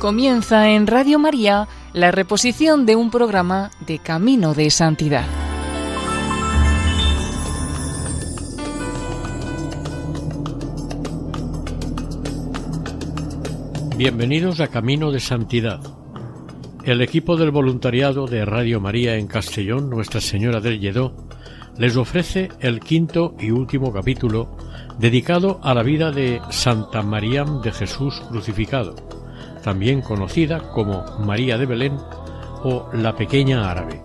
Comienza en Radio María la reposición de un programa de Camino de Santidad. Bienvenidos a Camino de Santidad. El equipo del voluntariado de Radio María en Castellón, Nuestra Señora del Lledó, les ofrece el quinto y último capítulo dedicado a la vida de Santa María de Jesús crucificado también conocida como María de Belén o la Pequeña Árabe.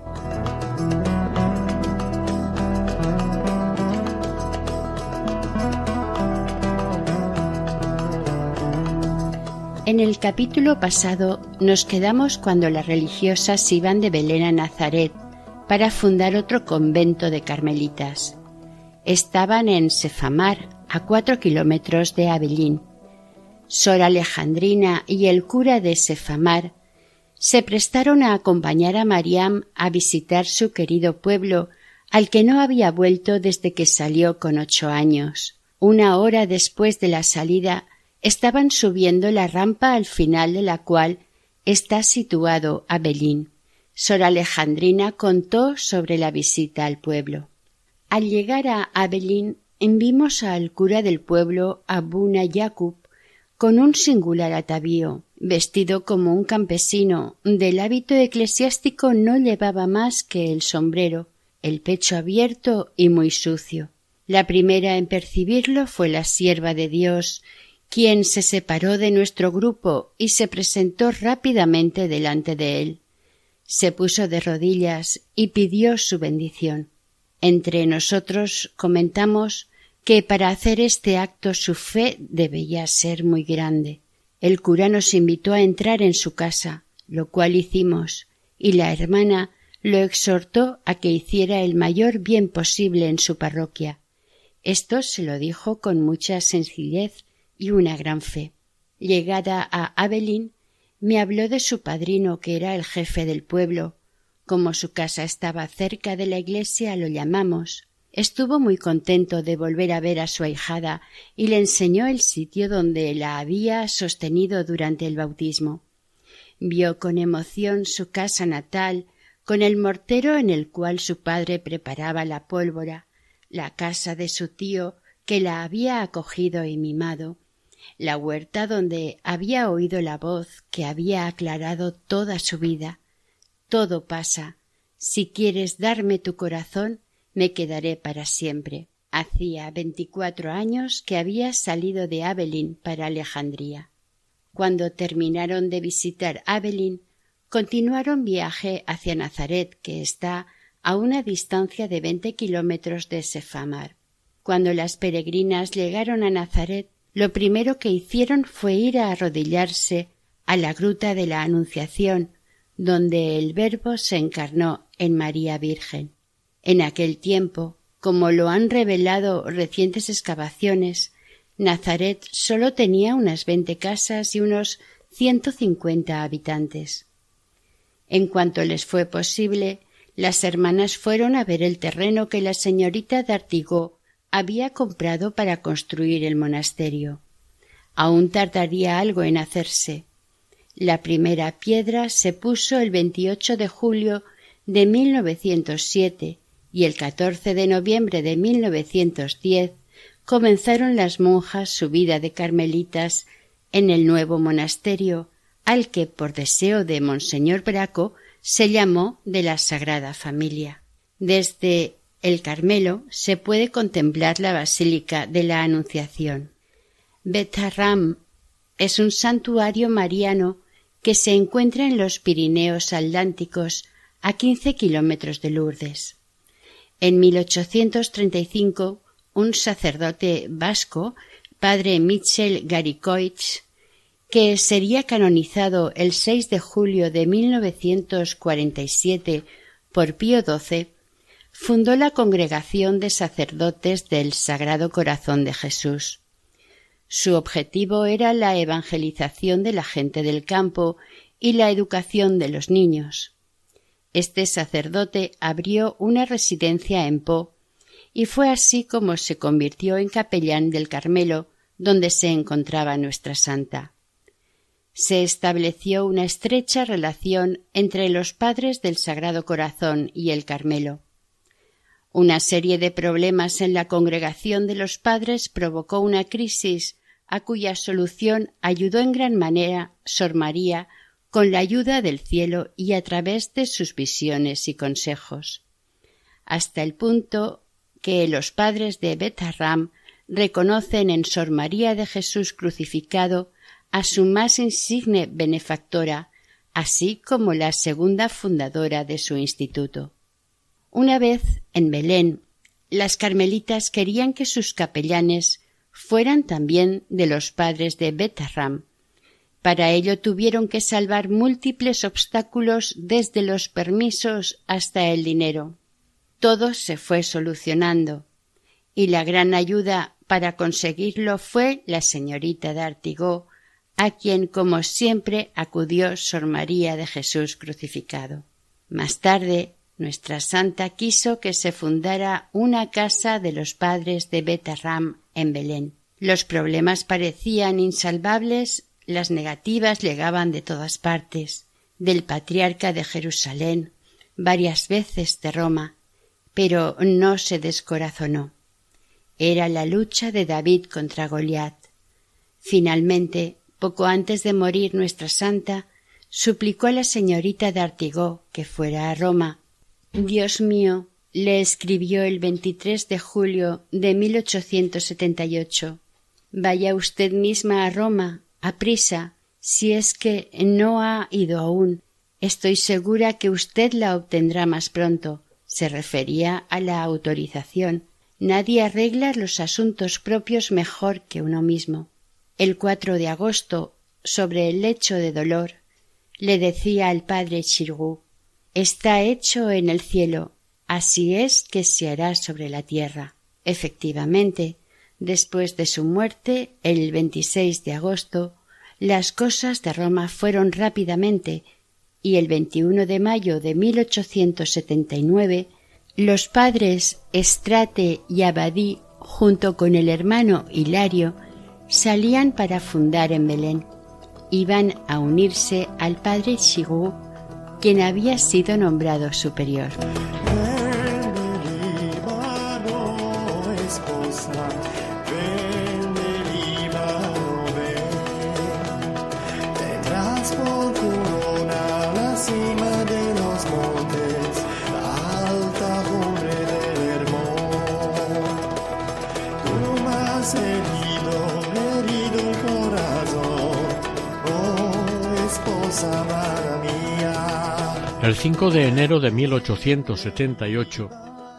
En el capítulo pasado nos quedamos cuando las religiosas iban de Belén a Nazaret para fundar otro convento de carmelitas. Estaban en Sefamar, a cuatro kilómetros de Abelín, Sor Alejandrina y el cura de Sefamar se prestaron a acompañar a Mariam a visitar su querido pueblo, al que no había vuelto desde que salió con ocho años. Una hora después de la salida estaban subiendo la rampa al final de la cual está situado Abelín. Sor Alejandrina contó sobre la visita al pueblo. Al llegar a Abelín, vimos al cura del pueblo, Abuna con un singular atavío, vestido como un campesino, del hábito eclesiástico no llevaba más que el sombrero, el pecho abierto y muy sucio. La primera en percibirlo fue la sierva de Dios, quien se separó de nuestro grupo y se presentó rápidamente delante de él. Se puso de rodillas y pidió su bendición. Entre nosotros comentamos que para hacer este acto su fe debía ser muy grande. El cura nos invitó a entrar en su casa, lo cual hicimos, y la hermana lo exhortó a que hiciera el mayor bien posible en su parroquia. Esto se lo dijo con mucha sencillez y una gran fe. Llegada a Abelín, me habló de su padrino, que era el jefe del pueblo. Como su casa estaba cerca de la iglesia, lo llamamos. Estuvo muy contento de volver a ver a su ahijada y le enseñó el sitio donde la había sostenido durante el bautismo. Vio con emoción su casa natal, con el mortero en el cual su padre preparaba la pólvora, la casa de su tío que la había acogido y mimado, la huerta donde había oído la voz que había aclarado toda su vida. Todo pasa. Si quieres darme tu corazón, me quedaré para siempre. Hacía veinticuatro años que había salido de Abelín para Alejandría. Cuando terminaron de visitar Abelín, continuaron viaje hacia Nazaret, que está a una distancia de veinte kilómetros de Sefamar. Cuando las peregrinas llegaron a Nazaret, lo primero que hicieron fue ir a arrodillarse a la gruta de la Anunciación, donde el Verbo se encarnó en María Virgen. En aquel tiempo, como lo han revelado recientes excavaciones, Nazaret sólo tenía unas veinte casas y unos ciento cincuenta habitantes. En cuanto les fue posible, las hermanas fueron a ver el terreno que la señorita Artigó había comprado para construir el monasterio. Aún tardaría algo en hacerse. La primera piedra se puso el 28 de julio de 1907 y el 14 de noviembre de 1910 comenzaron las monjas su vida de carmelitas en el nuevo monasterio, al que, por deseo de Monseñor Braco, se llamó de la Sagrada Familia. Desde el Carmelo se puede contemplar la Basílica de la Anunciación. Betarram es un santuario mariano que se encuentra en los Pirineos Atlánticos, a quince kilómetros de Lourdes. En 1835, un sacerdote vasco, padre Michel Garicoich, que sería canonizado el 6 de julio de 1947 por Pío XII, fundó la Congregación de Sacerdotes del Sagrado Corazón de Jesús. Su objetivo era la evangelización de la gente del campo y la educación de los niños. Este sacerdote abrió una residencia en Po y fue así como se convirtió en capellán del Carmelo, donde se encontraba nuestra santa. se estableció una estrecha relación entre los padres del Sagrado Corazón y el Carmelo. Una serie de problemas en la congregación de los padres provocó una crisis a cuya solución ayudó en gran manera Sor María con la ayuda del cielo y a través de sus visiones y consejos, hasta el punto que los padres de Betarram reconocen en Sor María de Jesús crucificado a su más insigne benefactora, así como la segunda fundadora de su instituto. Una vez, en Belén, las carmelitas querían que sus capellanes fueran también de los padres de Betarram. Para ello tuvieron que salvar múltiples obstáculos desde los permisos hasta el dinero. Todo se fue solucionando, y la gran ayuda para conseguirlo fue la señorita de a quien como siempre acudió Sor María de Jesús crucificado. Más tarde, nuestra santa quiso que se fundara una casa de los padres de Betarram en Belén. Los problemas parecían insalvables, las negativas llegaban de todas partes, del patriarca de Jerusalén, varias veces de Roma, pero no se descorazonó. Era la lucha de David contra Goliat. Finalmente poco antes de morir nuestra santa, suplicó a la señorita de Artigó que fuera a Roma. Dios mío, le escribió el 23 de julio de 1878. Vaya usted misma a Roma, a prisa, si es que no ha ido aún. Estoy segura que usted la obtendrá más pronto. Se refería a la autorización. Nadie arregla los asuntos propios mejor que uno mismo el 4 de agosto, sobre el lecho de dolor, le decía al padre Chirgú Está hecho en el cielo, así es que se hará sobre la tierra. Efectivamente, después de su muerte, el 26 de agosto, las cosas de Roma fueron rápidamente y el 21 de mayo de 1879 los padres Estrate y Abadí junto con el hermano Hilario salían para fundar en Belén. Iban a unirse al padre Shigú, quien había sido nombrado superior. El 5 de enero de 1878,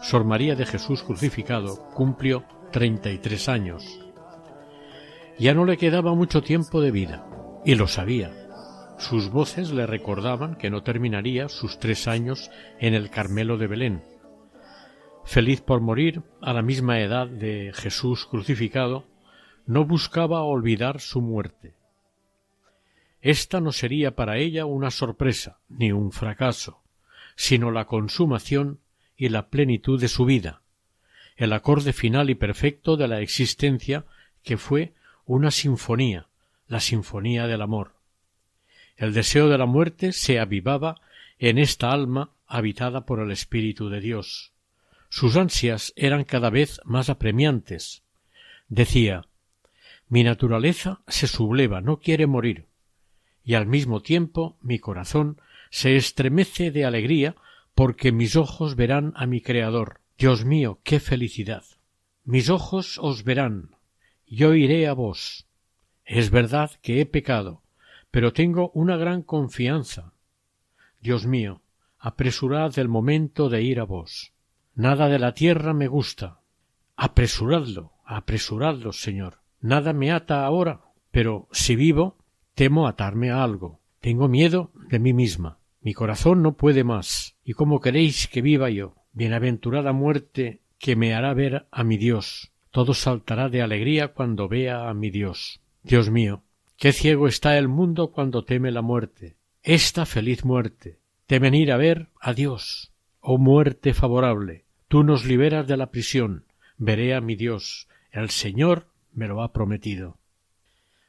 Sor María de Jesús crucificado cumplió 33 años. Ya no le quedaba mucho tiempo de vida, y lo sabía. Sus voces le recordaban que no terminaría sus tres años en el Carmelo de Belén. Feliz por morir a la misma edad de Jesús crucificado, no buscaba olvidar su muerte esta no sería para ella una sorpresa ni un fracaso, sino la consumación y la plenitud de su vida, el acorde final y perfecto de la existencia que fue una sinfonía, la sinfonía del amor. El deseo de la muerte se avivaba en esta alma habitada por el Espíritu de Dios. Sus ansias eran cada vez más apremiantes. Decía Mi naturaleza se subleva, no quiere morir y al mismo tiempo mi corazón se estremece de alegría porque mis ojos verán a mi Creador. Dios mío, qué felicidad. Mis ojos os verán, yo iré a vos. Es verdad que he pecado, pero tengo una gran confianza. Dios mío, apresurad el momento de ir a vos. Nada de la tierra me gusta. Apresuradlo, apresuradlo, Señor. Nada me ata ahora, pero si vivo, Temo atarme a algo. Tengo miedo de mí misma. Mi corazón no puede más. ¿Y cómo queréis que viva yo? Bienaventurada muerte que me hará ver a mi Dios. Todo saltará de alegría cuando vea a mi Dios. Dios mío, qué ciego está el mundo cuando teme la muerte. Esta feliz muerte. Temen ir a ver a Dios. Oh muerte favorable, tú nos liberas de la prisión. Veré a mi Dios. El Señor me lo ha prometido.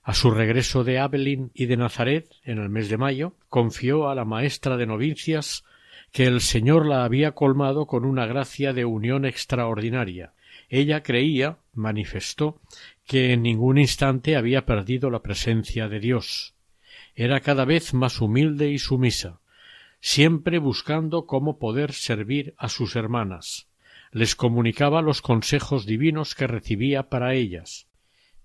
A su regreso de Abelín y de Nazaret, en el mes de mayo, confió a la maestra de novicias que el Señor la había colmado con una gracia de unión extraordinaria. Ella creía, manifestó, que en ningún instante había perdido la presencia de Dios. Era cada vez más humilde y sumisa, siempre buscando cómo poder servir a sus hermanas. Les comunicaba los consejos divinos que recibía para ellas.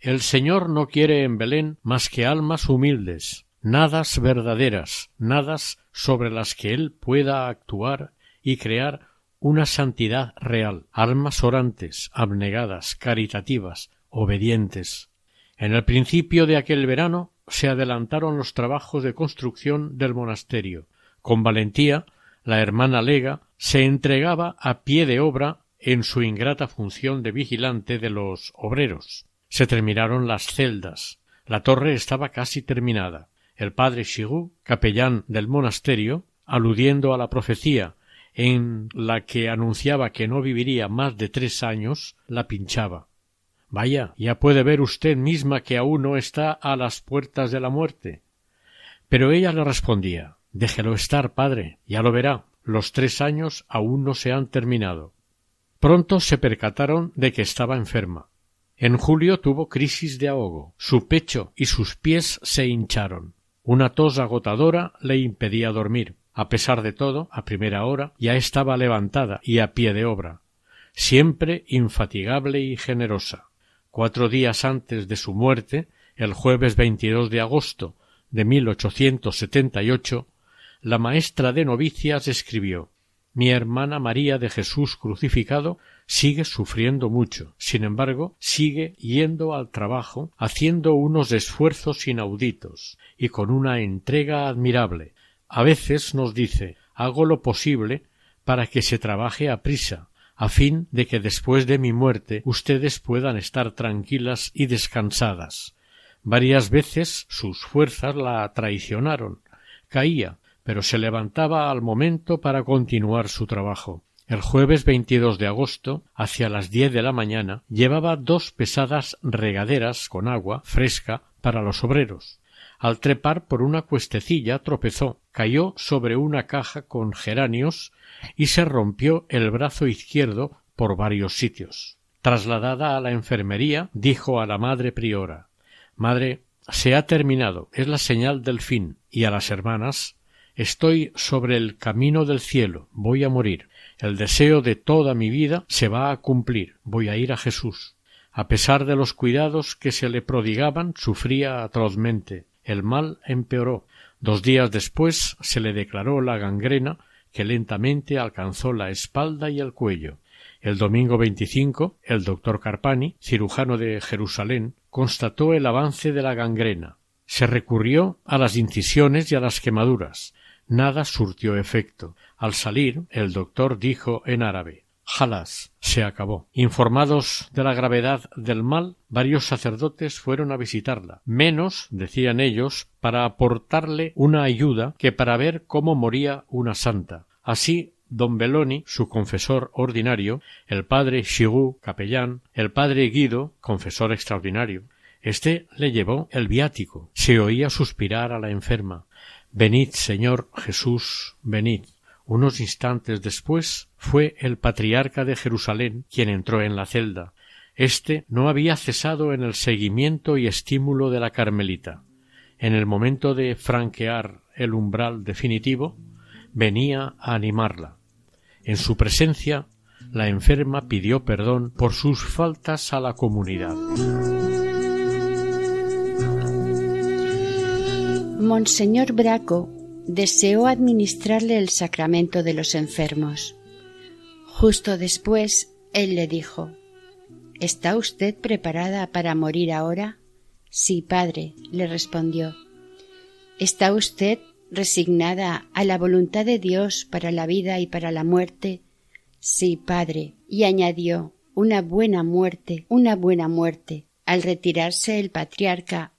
El Señor no quiere en Belén más que almas humildes, nadas verdaderas, nadas sobre las que Él pueda actuar y crear una santidad real, almas orantes, abnegadas, caritativas, obedientes. En el principio de aquel verano se adelantaron los trabajos de construcción del monasterio. Con valentía, la hermana Lega se entregaba a pie de obra en su ingrata función de vigilante de los obreros. Se terminaron las celdas. La torre estaba casi terminada. El padre Chirou, capellán del monasterio, aludiendo a la profecía en la que anunciaba que no viviría más de tres años, la pinchaba. Vaya, ya puede ver usted misma que aún no está a las puertas de la muerte. Pero ella le respondía Déjelo estar, padre, ya lo verá. Los tres años aún no se han terminado. Pronto se percataron de que estaba enferma. En julio tuvo crisis de ahogo. Su pecho y sus pies se hincharon. Una tos agotadora le impedía dormir. A pesar de todo, a primera hora ya estaba levantada y a pie de obra, siempre infatigable y generosa. Cuatro días antes de su muerte, el jueves 22 de agosto de 1878, la maestra de novicias escribió Mi hermana María de Jesús crucificado sigue sufriendo mucho. Sin embargo, sigue yendo al trabajo, haciendo unos esfuerzos inauditos y con una entrega admirable. A veces nos dice hago lo posible para que se trabaje a prisa, a fin de que después de mi muerte ustedes puedan estar tranquilas y descansadas. Varias veces sus fuerzas la traicionaron. Caía, pero se levantaba al momento para continuar su trabajo. El jueves 22 de agosto, hacia las diez de la mañana, llevaba dos pesadas regaderas con agua fresca para los obreros. Al trepar por una cuestecilla tropezó, cayó sobre una caja con geranios y se rompió el brazo izquierdo por varios sitios. Trasladada a la enfermería, dijo a la madre priora Madre, se ha terminado, es la señal del fin, y a las hermanas Estoy sobre el camino del cielo, voy a morir. El deseo de toda mi vida se va a cumplir. Voy a ir a Jesús. A pesar de los cuidados que se le prodigaban, sufría atrozmente. El mal empeoró. Dos días después se le declaró la gangrena que lentamente alcanzó la espalda y el cuello. El domingo 25, el doctor Carpani, cirujano de Jerusalén, constató el avance de la gangrena. Se recurrió a las incisiones y a las quemaduras. Nada surtió efecto. Al salir, el doctor dijo en árabe Jalas se acabó. Informados de la gravedad del mal, varios sacerdotes fueron a visitarla, menos, decían ellos, para aportarle una ayuda que para ver cómo moría una santa. Así don Beloni, su confesor ordinario, el padre Chirou, capellán, el padre Guido, confesor extraordinario. Este le llevó el viático. Se oía suspirar a la enferma. Venid, Señor Jesús, venid. Unos instantes después fue el patriarca de Jerusalén quien entró en la celda. Este no había cesado en el seguimiento y estímulo de la Carmelita. En el momento de franquear el umbral definitivo, venía a animarla. En su presencia, la enferma pidió perdón por sus faltas a la comunidad. Monseñor Braco deseó administrarle el sacramento de los enfermos. Justo después, él le dijo ¿Está usted preparada para morir ahora? Sí, padre, le respondió. ¿Está usted resignada a la voluntad de Dios para la vida y para la muerte? Sí, padre, y añadió una buena muerte, una buena muerte. Al retirarse el patriarca,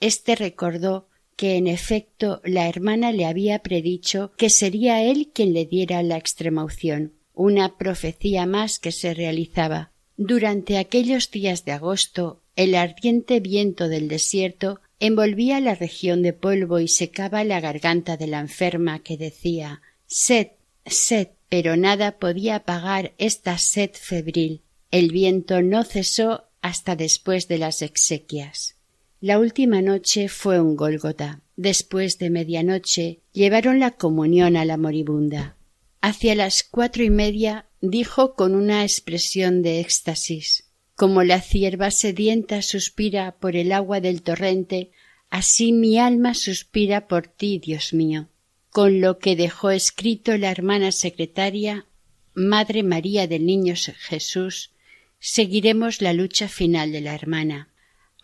éste recordó que en efecto la hermana le había predicho que sería él quien le diera la extremaunción, una profecía más que se realizaba. Durante aquellos días de agosto el ardiente viento del desierto envolvía la región de polvo y secaba la garganta de la enferma que decía sed, sed, pero nada podía apagar esta sed febril. El viento no cesó hasta después de las exequias. La última noche fue un Gólgota. Después de medianoche llevaron la comunión a la moribunda. Hacia las cuatro y media dijo con una expresión de éxtasis como la cierva sedienta suspira por el agua del torrente, así mi alma suspira por ti, Dios mío. Con lo que dejó escrito la hermana secretaria, Madre María del Niño Jesús, seguiremos la lucha final de la hermana.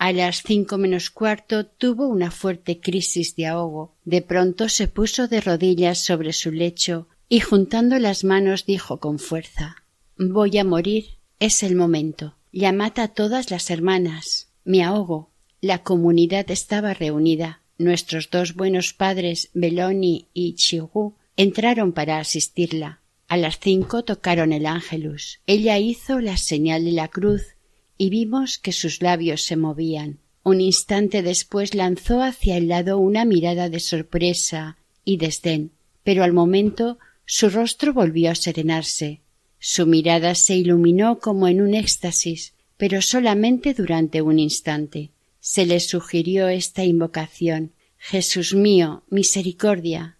A las cinco menos cuarto tuvo una fuerte crisis de ahogo. De pronto se puso de rodillas sobre su lecho y juntando las manos dijo con fuerza Voy a morir. Es el momento. Llamad a todas las hermanas. Me ahogo. La comunidad estaba reunida. Nuestros dos buenos padres, Beloni y Chigu, entraron para asistirla. A las cinco tocaron el ángelus. Ella hizo la señal de la cruz y vimos que sus labios se movían. Un instante después lanzó hacia el lado una mirada de sorpresa y desdén, pero al momento su rostro volvió a serenarse. Su mirada se iluminó como en un éxtasis, pero solamente durante un instante. Se le sugirió esta invocación Jesús mío, misericordia.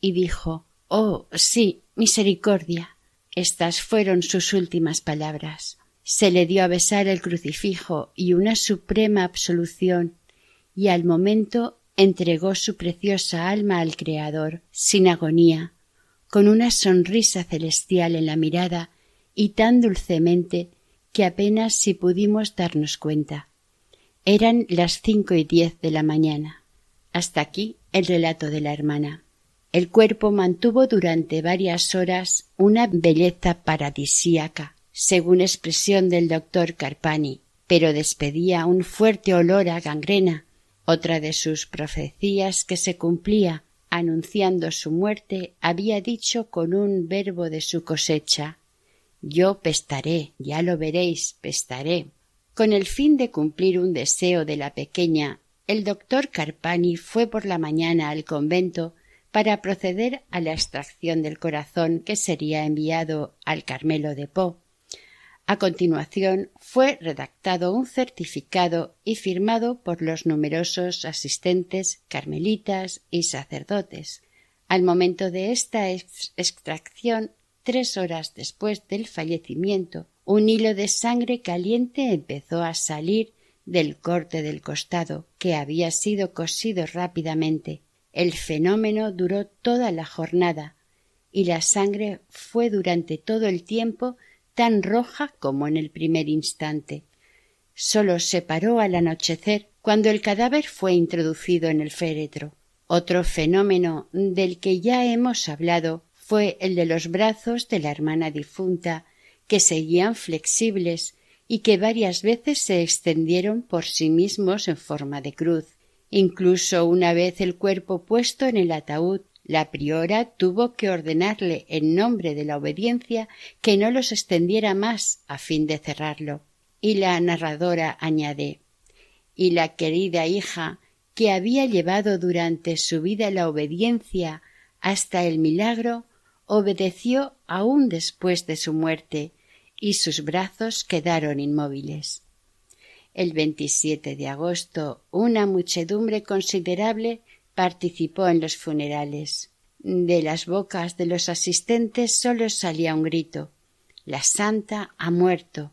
y dijo Oh, sí, misericordia. Estas fueron sus últimas palabras. Se le dio a besar el crucifijo y una suprema absolución, y al momento entregó su preciosa alma al Creador, sin agonía, con una sonrisa celestial en la mirada y tan dulcemente que apenas si pudimos darnos cuenta. Eran las cinco y diez de la mañana. Hasta aquí el relato de la hermana. El cuerpo mantuvo durante varias horas una belleza paradisíaca, según expresión del doctor Carpani, pero despedía un fuerte olor a gangrena, otra de sus profecías que se cumplía anunciando su muerte, había dicho con un verbo de su cosecha Yo pestaré, ya lo veréis, pestaré. Con el fin de cumplir un deseo de la pequeña, el doctor Carpani fue por la mañana al convento para proceder a la extracción del corazón que sería enviado al Carmelo de Po, a continuación fue redactado un certificado y firmado por los numerosos asistentes carmelitas y sacerdotes. Al momento de esta extracción, tres horas después del fallecimiento, un hilo de sangre caliente empezó a salir del corte del costado, que había sido cosido rápidamente. El fenómeno duró toda la jornada, y la sangre fue durante todo el tiempo tan roja como en el primer instante. Sólo se paró al anochecer cuando el cadáver fue introducido en el féretro. Otro fenómeno del que ya hemos hablado fue el de los brazos de la hermana difunta, que seguían flexibles y que varias veces se extendieron por sí mismos en forma de cruz. Incluso una vez el cuerpo puesto en el ataúd la priora tuvo que ordenarle en nombre de la obediencia que no los extendiera más a fin de cerrarlo. Y la narradora añade y la querida hija que había llevado durante su vida la obediencia hasta el milagro, obedeció aún después de su muerte, y sus brazos quedaron inmóviles. El 27 de agosto una muchedumbre considerable participó en los funerales. De las bocas de los asistentes sólo salía un grito La santa ha muerto.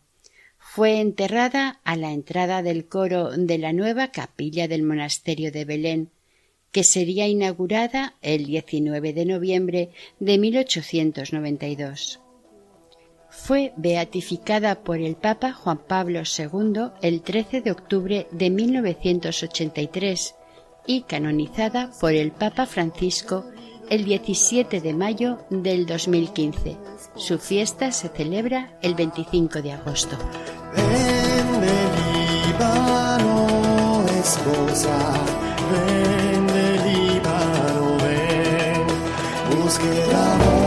Fue enterrada a la entrada del coro de la nueva capilla del monasterio de Belén, que sería inaugurada el 19 de noviembre de 1892. Fue beatificada por el Papa Juan Pablo II el 13 de octubre de 1983 y canonizada por el Papa Francisco el 17 de mayo del 2015. Su fiesta se celebra el 25 de agosto. encontrarlo,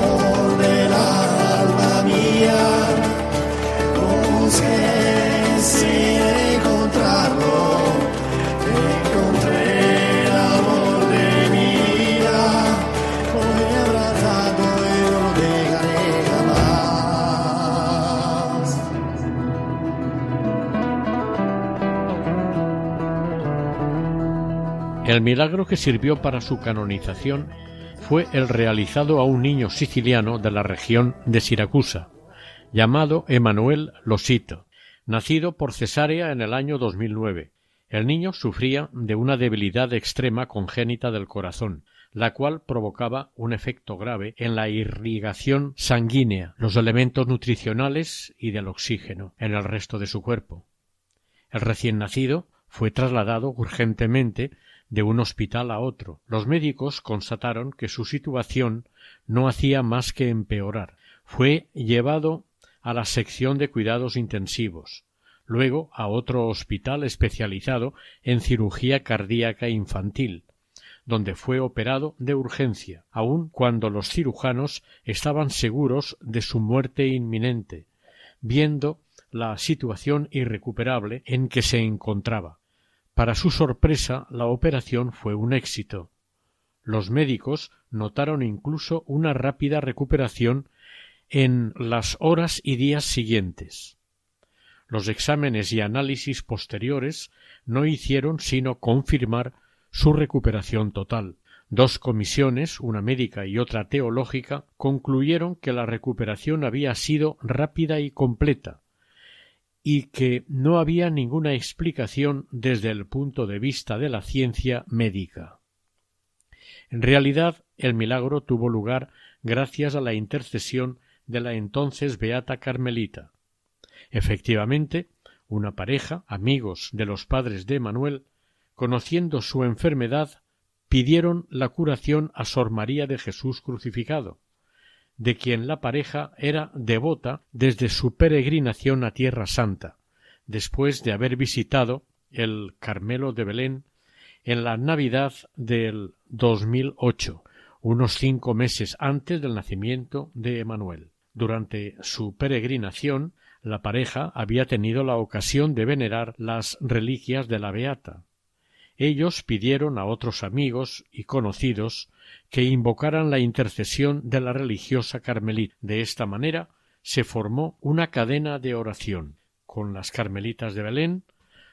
El milagro que sirvió para su canonización fue el realizado a un niño siciliano de la región de Siracusa, llamado Emanuel Losito, nacido por cesárea en el año 2009. El niño sufría de una debilidad extrema congénita del corazón, la cual provocaba un efecto grave en la irrigación sanguínea, los elementos nutricionales y del oxígeno en el resto de su cuerpo. El recién nacido fue trasladado urgentemente de un hospital a otro. Los médicos constataron que su situación no hacía más que empeorar. Fue llevado a la sección de cuidados intensivos, luego a otro hospital especializado en cirugía cardíaca infantil, donde fue operado de urgencia, aun cuando los cirujanos estaban seguros de su muerte inminente, viendo la situación irrecuperable en que se encontraba. Para su sorpresa, la operación fue un éxito. Los médicos notaron incluso una rápida recuperación en las horas y días siguientes. Los exámenes y análisis posteriores no hicieron sino confirmar su recuperación total. Dos comisiones, una médica y otra teológica, concluyeron que la recuperación había sido rápida y completa, y que no había ninguna explicación desde el punto de vista de la ciencia médica. En realidad, el milagro tuvo lugar gracias a la intercesión de la entonces beata Carmelita. Efectivamente, una pareja, amigos de los padres de Manuel, conociendo su enfermedad, pidieron la curación a Sor María de Jesús crucificado, de quien la pareja era devota desde su peregrinación a Tierra Santa, después de haber visitado el Carmelo de Belén en la Navidad del 2008, unos cinco meses antes del nacimiento de Emanuel. Durante su peregrinación, la pareja había tenido la ocasión de venerar las reliquias de la Beata, ellos pidieron a otros amigos y conocidos que invocaran la intercesión de la religiosa carmelita. De esta manera se formó una cadena de oración con las carmelitas de Belén,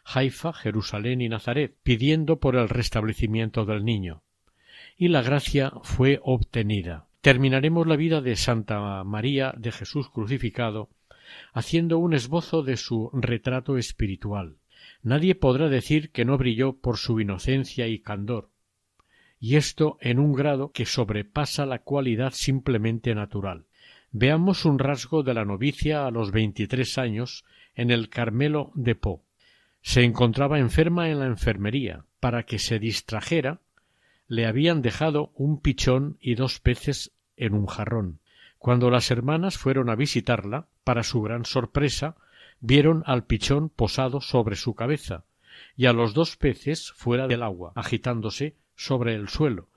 Haifa, Jerusalén y Nazaret, pidiendo por el restablecimiento del niño. Y la gracia fue obtenida. Terminaremos la vida de Santa María de Jesús crucificado haciendo un esbozo de su retrato espiritual nadie podrá decir que no brilló por su inocencia y candor, y esto en un grado que sobrepasa la cualidad simplemente natural. Veamos un rasgo de la novicia a los veintitrés años en el Carmelo de Po. Se encontraba enferma en la enfermería. Para que se distrajera, le habían dejado un pichón y dos peces en un jarrón. Cuando las hermanas fueron a visitarla, para su gran sorpresa, vieron al pichón posado sobre su cabeza y a los dos peces fuera del agua, agitándose sobre el suelo,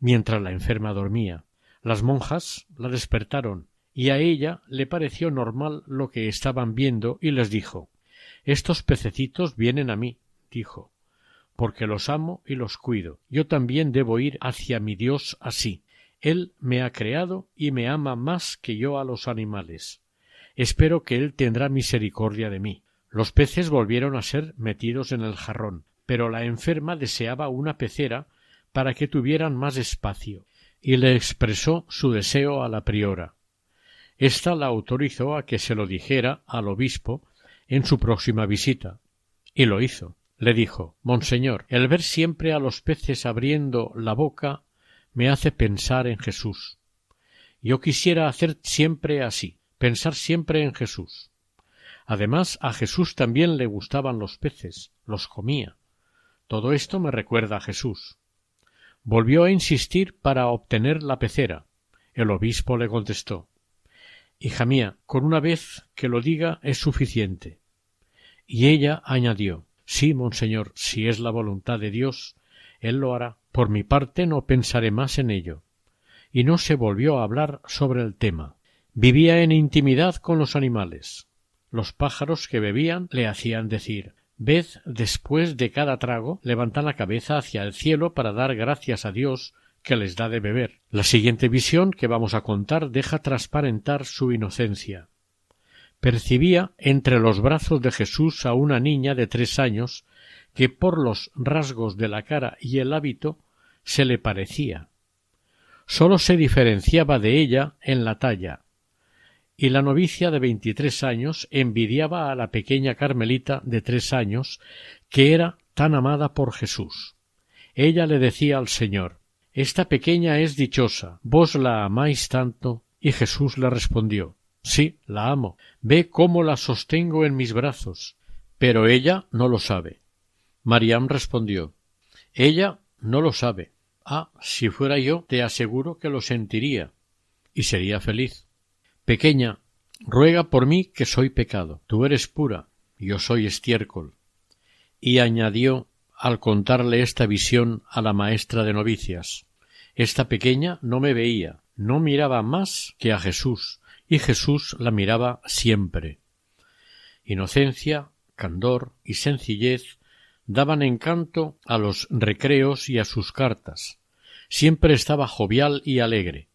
mientras la enferma dormía. Las monjas la despertaron y a ella le pareció normal lo que estaban viendo y les dijo Estos pececitos vienen a mí, dijo, porque los amo y los cuido. Yo también debo ir hacia mi Dios así. Él me ha creado y me ama más que yo a los animales espero que él tendrá misericordia de mí. Los peces volvieron a ser metidos en el jarrón, pero la enferma deseaba una pecera para que tuvieran más espacio, y le expresó su deseo a la priora. Esta la autorizó a que se lo dijera al obispo en su próxima visita, y lo hizo. Le dijo Monseñor, el ver siempre a los peces abriendo la boca me hace pensar en Jesús. Yo quisiera hacer siempre así pensar siempre en Jesús. Además, a Jesús también le gustaban los peces, los comía. Todo esto me recuerda a Jesús. Volvió a insistir para obtener la pecera. El obispo le contestó Hija mía, con una vez que lo diga es suficiente. Y ella añadió Sí, monseñor, si es la voluntad de Dios, él lo hará. Por mi parte no pensaré más en ello. Y no se volvió a hablar sobre el tema. Vivía en intimidad con los animales. Los pájaros que bebían le hacían decir Ved después de cada trago levantan la cabeza hacia el cielo para dar gracias a Dios que les da de beber. La siguiente visión que vamos a contar deja transparentar su inocencia. percibía entre los brazos de Jesús a una niña de tres años que por los rasgos de la cara y el hábito se le parecía. Sólo se diferenciaba de ella en la talla, y la novicia de veintitrés años envidiaba a la pequeña Carmelita de tres años que era tan amada por Jesús. Ella le decía al Señor Esta pequeña es dichosa, vos la amáis tanto. Y Jesús le respondió Sí, la amo. Ve cómo la sostengo en mis brazos. Pero ella no lo sabe. Mariam respondió Ella no lo sabe. Ah, si fuera yo, te aseguro que lo sentiría y sería feliz. Pequeña, ruega por mí que soy pecado. Tú eres pura, yo soy estiércol. Y añadió al contarle esta visión a la maestra de novicias. Esta pequeña no me veía, no miraba más que a Jesús, y Jesús la miraba siempre. Inocencia, candor y sencillez daban encanto a los recreos y a sus cartas. Siempre estaba jovial y alegre,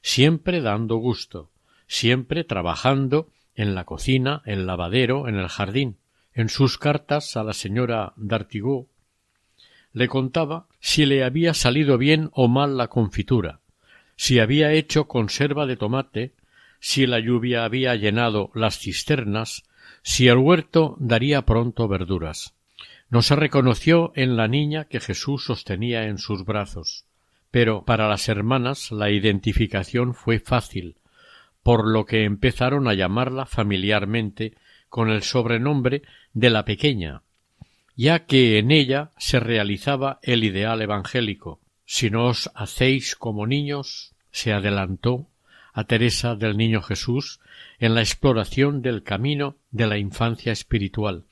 siempre dando gusto, siempre trabajando en la cocina, el lavadero, en el jardín. En sus cartas a la señora d'Artigot le contaba si le había salido bien o mal la confitura, si había hecho conserva de tomate, si la lluvia había llenado las cisternas, si el huerto daría pronto verduras. No se reconoció en la niña que Jesús sostenía en sus brazos, pero para las hermanas la identificación fue fácil, por lo que empezaron a llamarla familiarmente con el sobrenombre de la pequeña, ya que en ella se realizaba el ideal evangélico. Si no os hacéis como niños, se adelantó a Teresa del Niño Jesús en la exploración del camino de la infancia espiritual,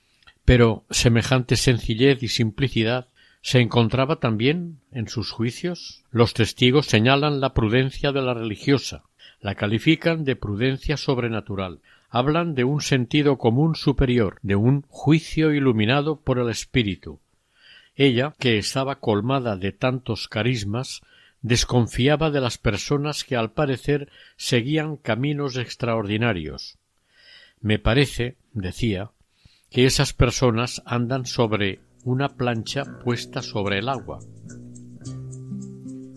pero semejante sencillez y simplicidad se encontraba también en sus juicios. Los testigos señalan la prudencia de la religiosa, la califican de prudencia sobrenatural, hablan de un sentido común superior, de un juicio iluminado por el espíritu. Ella, que estaba colmada de tantos carismas, desconfiaba de las personas que al parecer seguían caminos extraordinarios. Me parece, decía, que esas personas andan sobre una plancha puesta sobre el agua.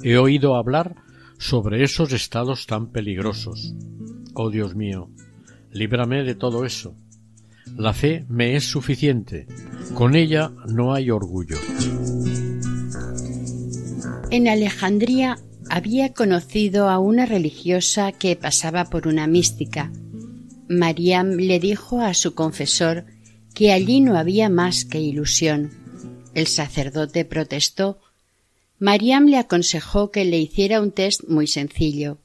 He oído hablar sobre esos estados tan peligrosos. Oh Dios mío, líbrame de todo eso. La fe me es suficiente. Con ella no hay orgullo. En Alejandría había conocido a una religiosa que pasaba por una mística. Mariam le dijo a su confesor que allí no había más que ilusión. El sacerdote protestó. Mariam le aconsejó que le hiciera un test muy sencillo,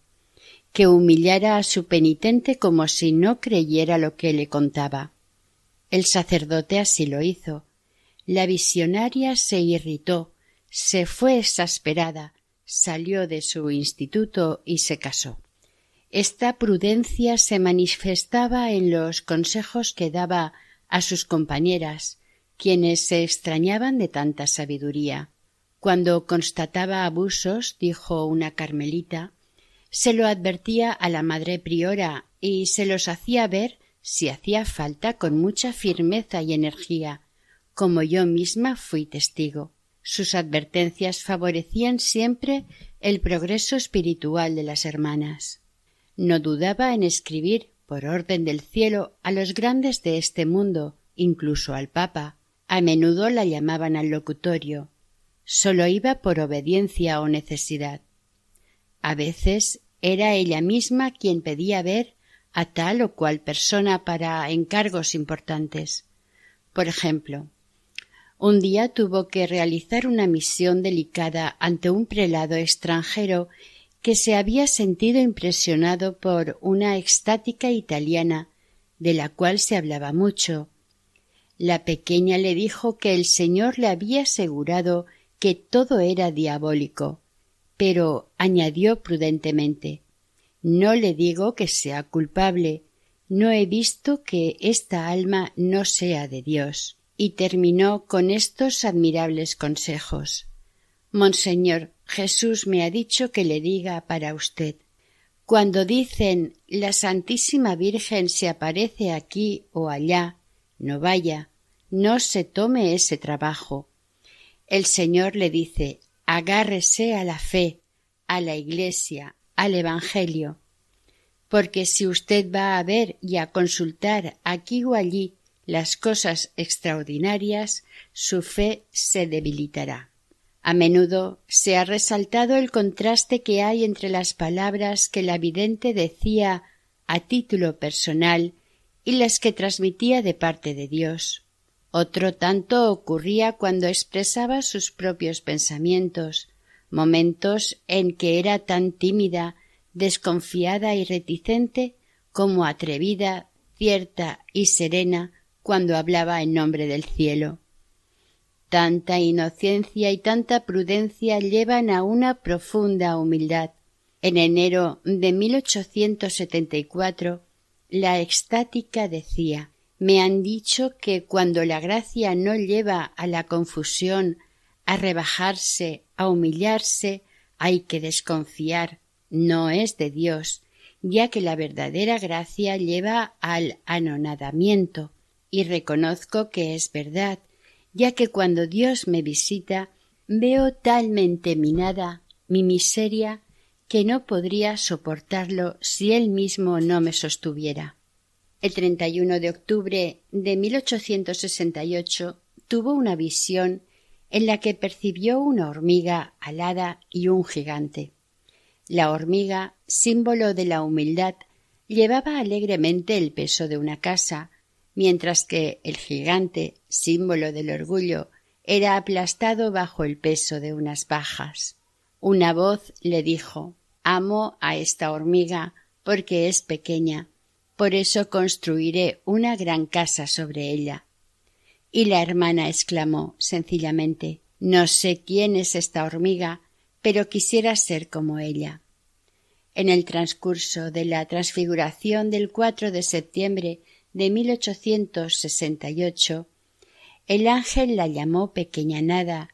que humillara a su penitente como si no creyera lo que le contaba. El sacerdote así lo hizo. La visionaria se irritó, se fue exasperada, salió de su instituto y se casó. Esta prudencia se manifestaba en los consejos que daba a sus compañeras, quienes se extrañaban de tanta sabiduría. Cuando constataba abusos, dijo una carmelita, se lo advertía a la madre priora y se los hacía ver si hacía falta con mucha firmeza y energía, como yo misma fui testigo. Sus advertencias favorecían siempre el progreso espiritual de las hermanas. No dudaba en escribir por orden del cielo a los grandes de este mundo, incluso al Papa. A menudo la llamaban al locutorio. Sólo iba por obediencia o necesidad. A veces era ella misma quien pedía ver a tal o cual persona para encargos importantes. Por ejemplo, un día tuvo que realizar una misión delicada ante un prelado extranjero que se había sentido impresionado por una extática italiana de la cual se hablaba mucho. La pequeña le dijo que el señor le había asegurado que todo era diabólico, pero añadió prudentemente No le digo que sea culpable, no he visto que esta alma no sea de Dios. Y terminó con estos admirables consejos. Monseñor, Jesús me ha dicho que le diga para usted Cuando dicen la Santísima Virgen se aparece aquí o allá, no vaya, no se tome ese trabajo. El Señor le dice agárrese a la fe, a la Iglesia, al Evangelio, porque si usted va a ver y a consultar aquí o allí las cosas extraordinarias, su fe se debilitará. A menudo se ha resaltado el contraste que hay entre las palabras que la vidente decía a título personal y las que transmitía de parte de Dios. Otro tanto ocurría cuando expresaba sus propios pensamientos, momentos en que era tan tímida, desconfiada y reticente como atrevida, cierta y serena cuando hablaba en nombre del cielo. Tanta inocencia y tanta prudencia llevan a una profunda humildad. En enero de 1874, la extática decía Me han dicho que cuando la gracia no lleva a la confusión, a rebajarse, a humillarse, hay que desconfiar. No es de Dios, ya que la verdadera gracia lleva al anonadamiento. Y reconozco que es verdad, ya que cuando Dios me visita veo talmente minada mi miseria que no podría soportarlo si él mismo no me sostuviera. El 31 de octubre de 1868 tuvo una visión en la que percibió una hormiga alada y un gigante. La hormiga, símbolo de la humildad, llevaba alegremente el peso de una casa, mientras que el gigante, símbolo del orgullo, era aplastado bajo el peso de unas bajas. Una voz le dijo Amo a esta hormiga porque es pequeña, por eso construiré una gran casa sobre ella. Y la hermana exclamó sencillamente No sé quién es esta hormiga, pero quisiera ser como ella. En el transcurso de la transfiguración del 4 de septiembre de 1868, el ángel la llamó pequeña nada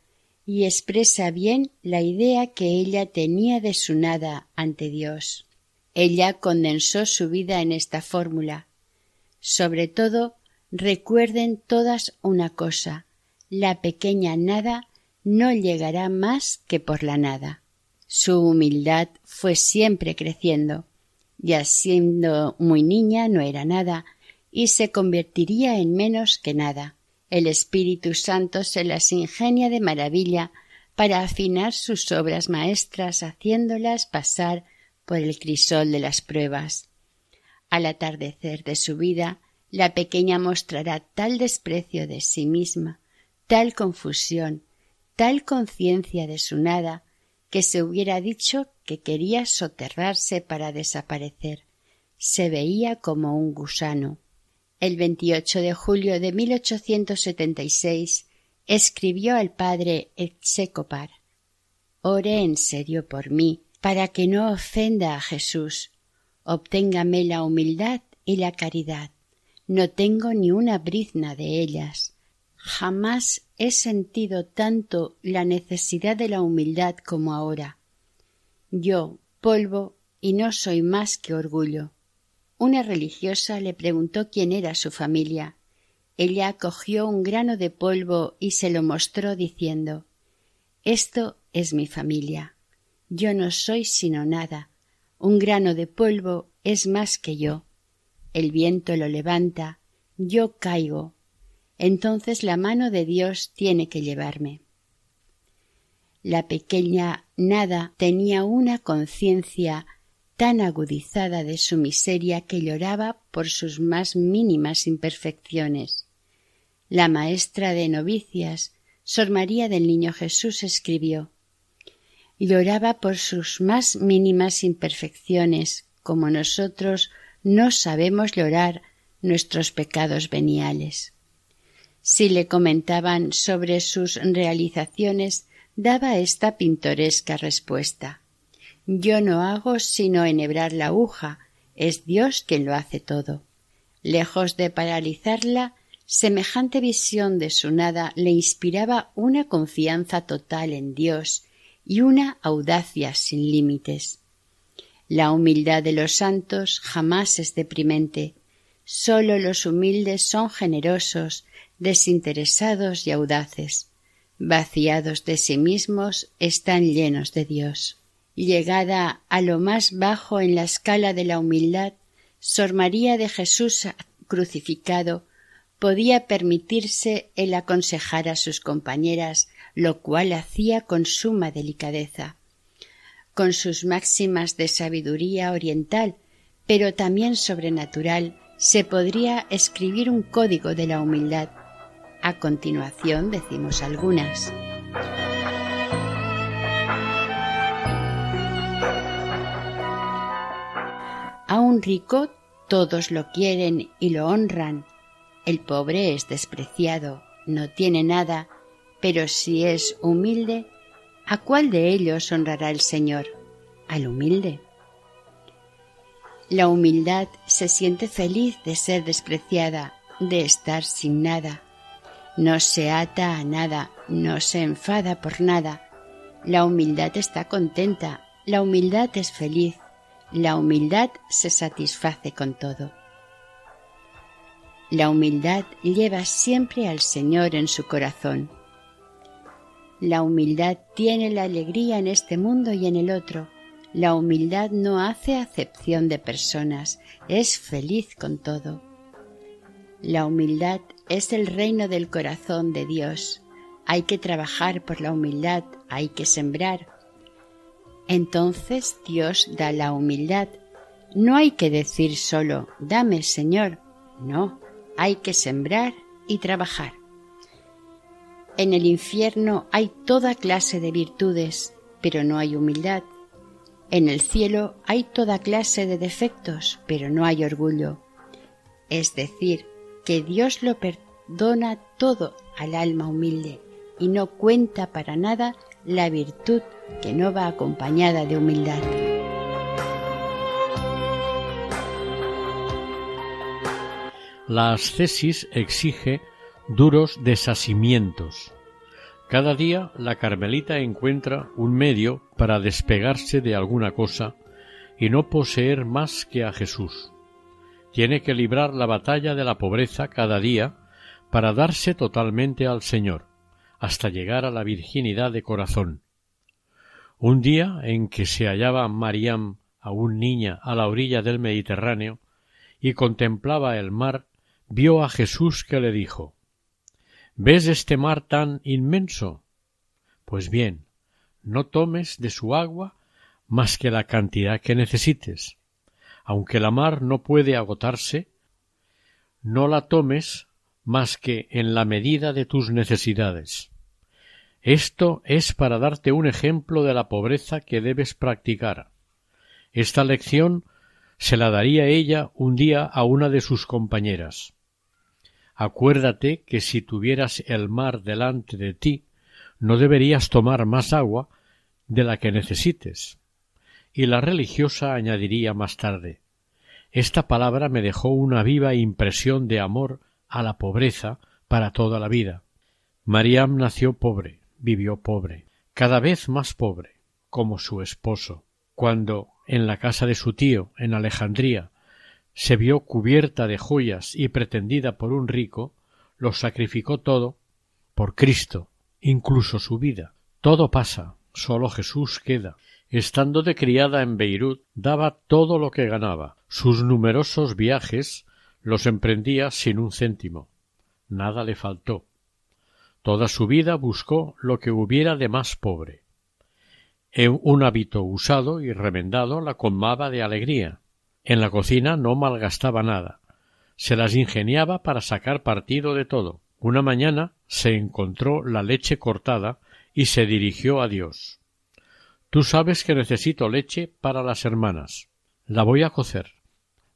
y expresa bien la idea que ella tenía de su nada ante Dios. Ella condensó su vida en esta fórmula. Sobre todo, recuerden todas una cosa la pequeña nada no llegará más que por la nada. Su humildad fue siempre creciendo. Ya siendo muy niña no era nada, y se convertiría en menos que nada. El Espíritu Santo se las ingenia de maravilla para afinar sus obras maestras haciéndolas pasar por el crisol de las pruebas. Al atardecer de su vida, la pequeña mostrará tal desprecio de sí misma, tal confusión, tal conciencia de su nada, que se hubiera dicho que quería soterrarse para desaparecer. Se veía como un gusano. El 28 de julio de 1876 escribió al padre Execopar Ore en serio por mí, para que no ofenda a Jesús. Obténgame la humildad y la caridad. No tengo ni una brizna de ellas. Jamás he sentido tanto la necesidad de la humildad como ahora. Yo, polvo, y no soy más que orgullo. Una religiosa le preguntó quién era su familia. Ella cogió un grano de polvo y se lo mostró diciendo Esto es mi familia. Yo no soy sino nada. Un grano de polvo es más que yo. El viento lo levanta, yo caigo. Entonces la mano de Dios tiene que llevarme. La pequeña nada tenía una conciencia tan agudizada de su miseria que lloraba por sus más mínimas imperfecciones. La maestra de novicias, Sor María del Niño Jesús, escribió lloraba por sus más mínimas imperfecciones, como nosotros no sabemos llorar nuestros pecados veniales. Si le comentaban sobre sus realizaciones, daba esta pintoresca respuesta yo no hago sino enhebrar la aguja, es Dios quien lo hace todo. Lejos de paralizarla, semejante visión de su nada le inspiraba una confianza total en Dios y una audacia sin límites. La humildad de los santos jamás es deprimente. Sólo los humildes son generosos, desinteresados y audaces. Vaciados de sí mismos, están llenos de Dios. Llegada a lo más bajo en la escala de la humildad, Sor María de Jesús crucificado podía permitirse el aconsejar a sus compañeras, lo cual hacía con suma delicadeza con sus máximas de sabiduría oriental, pero también sobrenatural, se podría escribir un código de la humildad. A continuación decimos algunas. A un rico todos lo quieren y lo honran. El pobre es despreciado, no tiene nada, pero si es humilde, ¿A cuál de ellos honrará el Señor? Al humilde. La humildad se siente feliz de ser despreciada, de estar sin nada. No se ata a nada, no se enfada por nada. La humildad está contenta, la humildad es feliz, la humildad se satisface con todo. La humildad lleva siempre al Señor en su corazón la humildad tiene la alegría en este mundo y en el otro. La humildad no hace acepción de personas, es feliz con todo. La humildad es el reino del corazón de Dios. Hay que trabajar por la humildad, hay que sembrar. Entonces Dios da la humildad. No hay que decir solo, dame, Señor. No, hay que sembrar y trabajar. En el infierno hay toda clase de virtudes, pero no hay humildad. En el cielo hay toda clase de defectos, pero no hay orgullo. Es decir, que Dios lo perdona todo al alma humilde y no cuenta para nada la virtud que no va acompañada de humildad. La ascesis exige duros desasimientos. Cada día la Carmelita encuentra un medio para despegarse de alguna cosa y no poseer más que a Jesús. Tiene que librar la batalla de la pobreza cada día para darse totalmente al Señor, hasta llegar a la virginidad de corazón. Un día en que se hallaba Mariam, aún niña, a la orilla del Mediterráneo, y contemplaba el mar, vio a Jesús que le dijo ¿Ves este mar tan inmenso? Pues bien, no tomes de su agua más que la cantidad que necesites. Aunque la mar no puede agotarse, no la tomes más que en la medida de tus necesidades. Esto es para darte un ejemplo de la pobreza que debes practicar. Esta lección se la daría ella un día a una de sus compañeras. Acuérdate que si tuvieras el mar delante de ti, no deberías tomar más agua de la que necesites. Y la religiosa añadiría más tarde Esta palabra me dejó una viva impresión de amor a la pobreza para toda la vida. Mariam nació pobre, vivió pobre, cada vez más pobre, como su esposo. Cuando, en la casa de su tío, en Alejandría, se vio cubierta de joyas y pretendida por un rico, lo sacrificó todo por Cristo, incluso su vida. Todo pasa, sólo Jesús queda. Estando de criada en Beirut, daba todo lo que ganaba. Sus numerosos viajes los emprendía sin un céntimo. Nada le faltó. Toda su vida buscó lo que hubiera de más pobre. Un hábito usado y remendado la colmaba de alegría. En la cocina no malgastaba nada. Se las ingeniaba para sacar partido de todo. Una mañana se encontró la leche cortada y se dirigió a Dios. Tú sabes que necesito leche para las hermanas. La voy a cocer.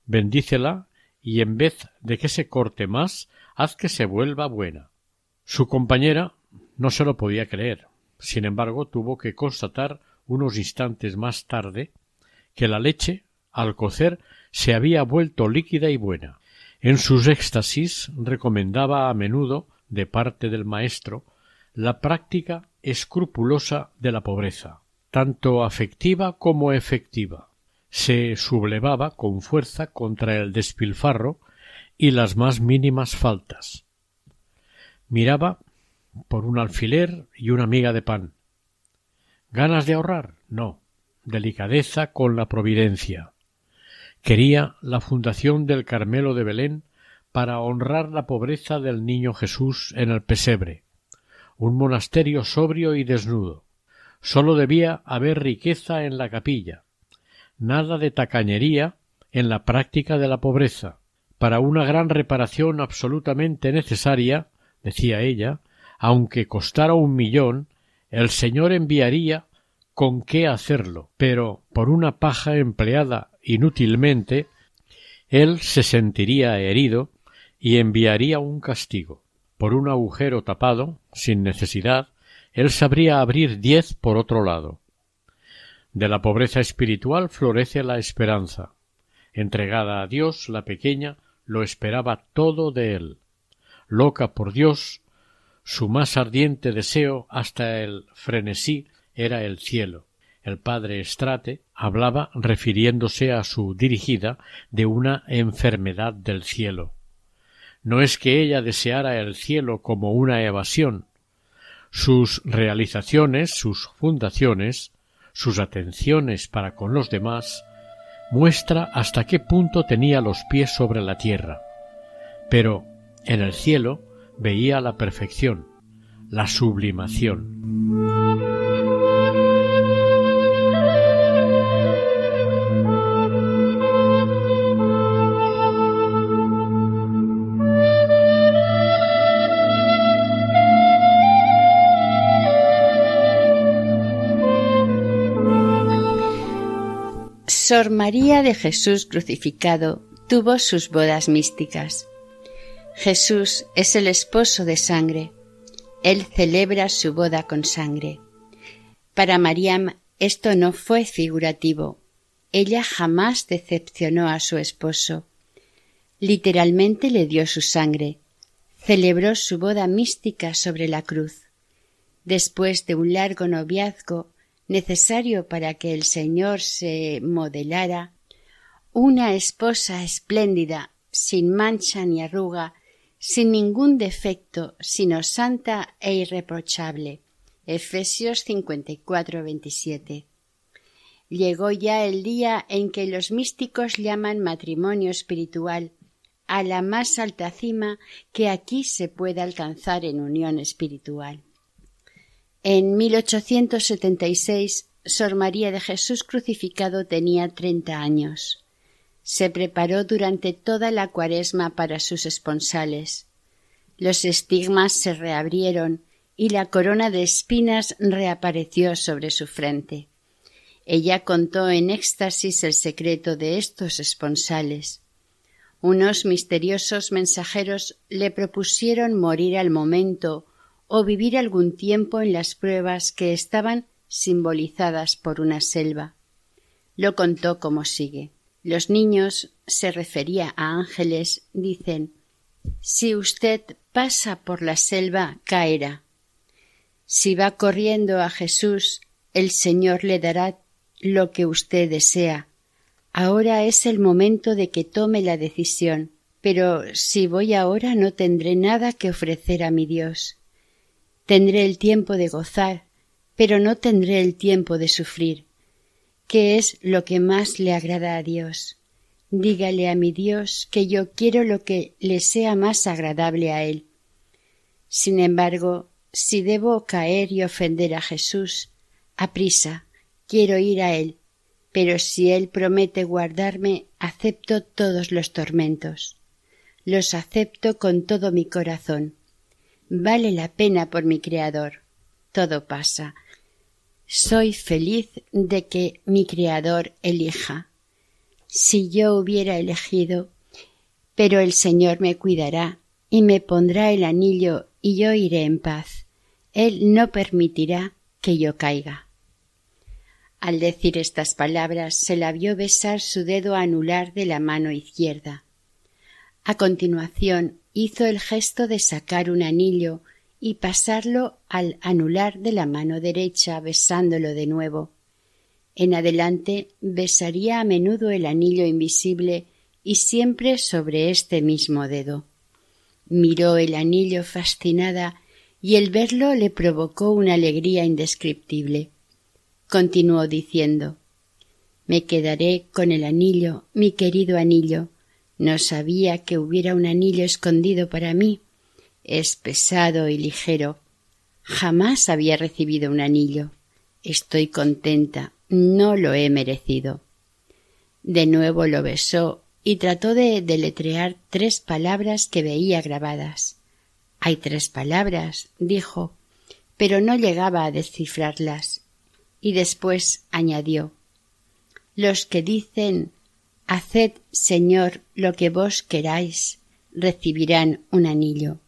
Bendícela y en vez de que se corte más, haz que se vuelva buena. Su compañera no se lo podía creer. Sin embargo, tuvo que constatar unos instantes más tarde que la leche al cocer se había vuelto líquida y buena. En sus éxtasis recomendaba a menudo, de parte del maestro, la práctica escrupulosa de la pobreza, tanto afectiva como efectiva. se sublevaba con fuerza contra el despilfarro y las más mínimas faltas. Miraba por un alfiler y una miga de pan. ¿Ganas de ahorrar? No. Delicadeza con la providencia. Quería la fundación del Carmelo de Belén para honrar la pobreza del niño Jesús en el pesebre, un monasterio sobrio y desnudo. Sólo debía haber riqueza en la capilla, nada de tacañería en la práctica de la pobreza. Para una gran reparación absolutamente necesaria, decía ella, aunque costara un millón, el Señor enviaría con qué hacerlo, pero por una paja empleada inútilmente, él se sentiría herido y enviaría un castigo. Por un agujero tapado, sin necesidad, él sabría abrir diez por otro lado. De la pobreza espiritual florece la esperanza. Entregada a Dios, la pequeña lo esperaba todo de él. Loca por Dios, su más ardiente deseo hasta el frenesí era el cielo. El padre Estrate hablaba refiriéndose a su dirigida de una enfermedad del cielo. No es que ella deseara el cielo como una evasión. Sus realizaciones, sus fundaciones, sus atenciones para con los demás, muestra hasta qué punto tenía los pies sobre la tierra. Pero en el cielo veía la perfección, la sublimación. Sor María de Jesús crucificado tuvo sus bodas místicas. Jesús es el esposo de sangre. Él celebra su boda con sangre. Para Mariam esto no fue figurativo. Ella jamás decepcionó a su esposo. Literalmente le dio su sangre. Celebró su boda mística sobre la cruz. Después de un largo noviazgo, necesario para que el Señor se modelara, una esposa espléndida, sin mancha ni arruga, sin ningún defecto, sino santa e irreprochable. Efesios 54, 27. Llegó ya el día en que los místicos llaman matrimonio espiritual a la más alta cima que aquí se puede alcanzar en unión espiritual. En 1876, Sor María de Jesús crucificado tenía treinta años. Se preparó durante toda la cuaresma para sus esponsales. Los estigmas se reabrieron y la corona de espinas reapareció sobre su frente. Ella contó en éxtasis el secreto de estos esponsales. Unos misteriosos mensajeros le propusieron morir al momento o vivir algún tiempo en las pruebas que estaban simbolizadas por una selva. Lo contó como sigue. Los niños, se refería a ángeles, dicen Si usted pasa por la selva, caerá. Si va corriendo a Jesús, el Señor le dará lo que usted desea. Ahora es el momento de que tome la decisión, pero si voy ahora no tendré nada que ofrecer a mi Dios. Tendré el tiempo de gozar, pero no tendré el tiempo de sufrir. ¿Qué es lo que más le agrada a Dios? Dígale a mi Dios que yo quiero lo que le sea más agradable a Él. Sin embargo, si debo caer y ofender a Jesús, aprisa, quiero ir a Él, pero si Él promete guardarme, acepto todos los tormentos. Los acepto con todo mi corazón Vale la pena por mi Creador. Todo pasa. Soy feliz de que mi Creador elija. Si yo hubiera elegido, pero el Señor me cuidará y me pondrá el anillo y yo iré en paz. Él no permitirá que yo caiga. Al decir estas palabras se la vio besar su dedo anular de la mano izquierda. A continuación hizo el gesto de sacar un anillo y pasarlo al anular de la mano derecha besándolo de nuevo. En adelante besaría a menudo el anillo invisible y siempre sobre este mismo dedo. Miró el anillo fascinada y el verlo le provocó una alegría indescriptible. Continuó diciendo Me quedaré con el anillo, mi querido anillo. No sabía que hubiera un anillo escondido para mí. Es pesado y ligero. Jamás había recibido un anillo. Estoy contenta. No lo he merecido. De nuevo lo besó y trató de deletrear tres palabras que veía grabadas. Hay tres palabras, dijo, pero no llegaba a descifrarlas. Y después añadió Los que dicen Haced, Señor, lo que vos queráis, recibirán un anillo.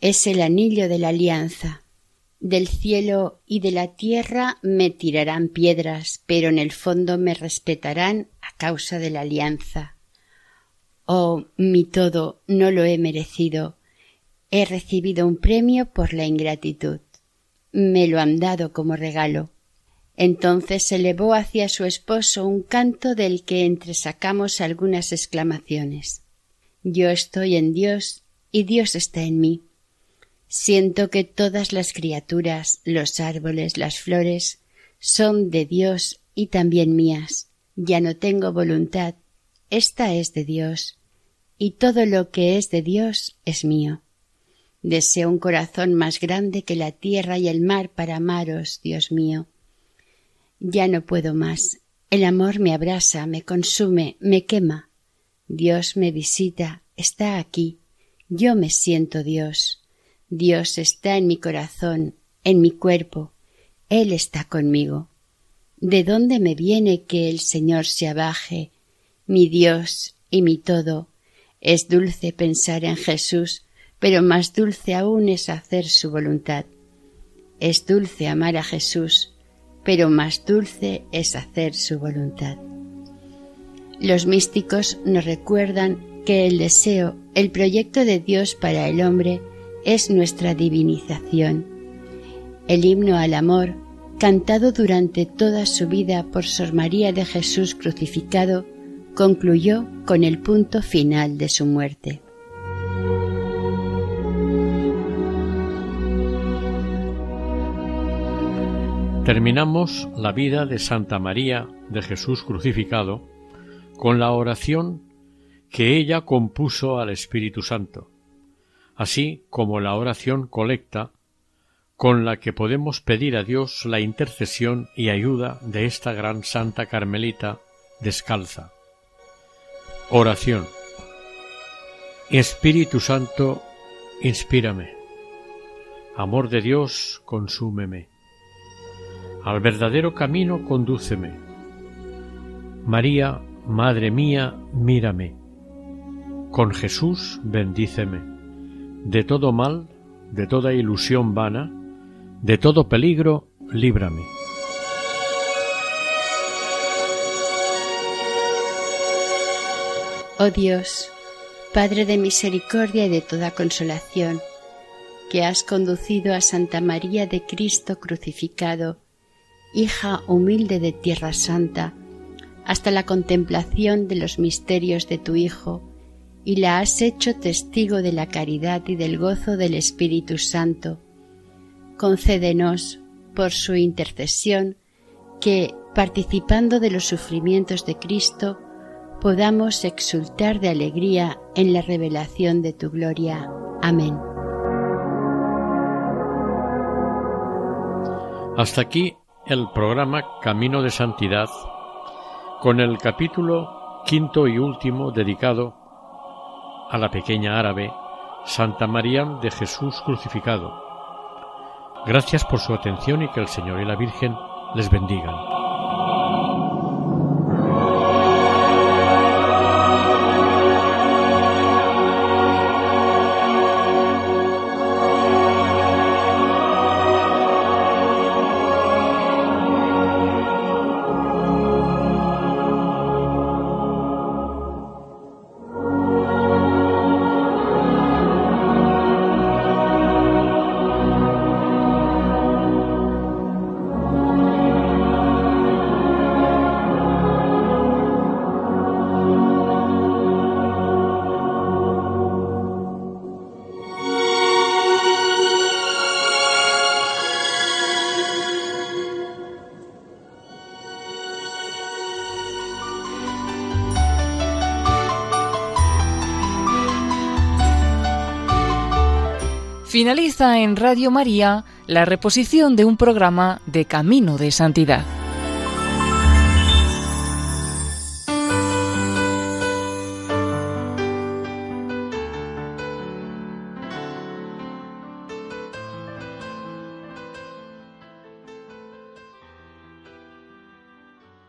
Es el anillo de la alianza. Del cielo y de la tierra me tirarán piedras, pero en el fondo me respetarán a causa de la alianza. Oh, mi todo, no lo he merecido. He recibido un premio por la ingratitud. Me lo han dado como regalo. Entonces elevó hacia su esposo un canto del que entresacamos algunas exclamaciones. Yo estoy en Dios y Dios está en mí. Siento que todas las criaturas, los árboles, las flores, son de Dios y también mías. Ya no tengo voluntad, esta es de Dios, y todo lo que es de Dios es mío. Deseo un corazón más grande que la tierra y el mar para amaros, Dios mío ya no puedo más. El amor me abrasa, me consume, me quema. Dios me visita, está aquí. Yo me siento Dios. Dios está en mi corazón, en mi cuerpo. Él está conmigo. ¿De dónde me viene que el Señor se abaje, mi Dios y mi todo? Es dulce pensar en Jesús, pero más dulce aún es hacer su voluntad. Es dulce amar a Jesús, pero más dulce es hacer su voluntad. Los místicos nos recuerdan que el deseo, el proyecto de Dios para el hombre, es nuestra divinización. El himno al amor, cantado durante toda su vida por Sor María de Jesús crucificado, concluyó con el punto final de su muerte. Terminamos la vida de Santa María de Jesús crucificado con la oración que ella compuso al Espíritu Santo, así como la oración colecta con la que podemos pedir a Dios la intercesión y ayuda de esta gran Santa Carmelita descalza. Oración. Espíritu Santo, inspírame. Amor de Dios, consúmeme al verdadero camino condúceme. María, Madre mía, mírame. Con Jesús bendíceme. De todo mal, de toda ilusión vana, de todo peligro, líbrame. Oh Dios, Padre de misericordia y de toda consolación, que has conducido a Santa María de Cristo crucificado, hija humilde de Tierra Santa, hasta la contemplación de los misterios de tu Hijo, y la has hecho testigo de la caridad y del gozo del Espíritu Santo. Concédenos, por su intercesión, que, participando de los sufrimientos de Cristo, podamos exultar de alegría en la revelación de tu gloria. Amén. Hasta aquí el programa Camino de Santidad con el capítulo quinto y último dedicado a la pequeña árabe Santa María de Jesús crucificado. Gracias por su atención y que el Señor y la Virgen les bendigan. En Radio María la reposición de un programa de Camino de Santidad.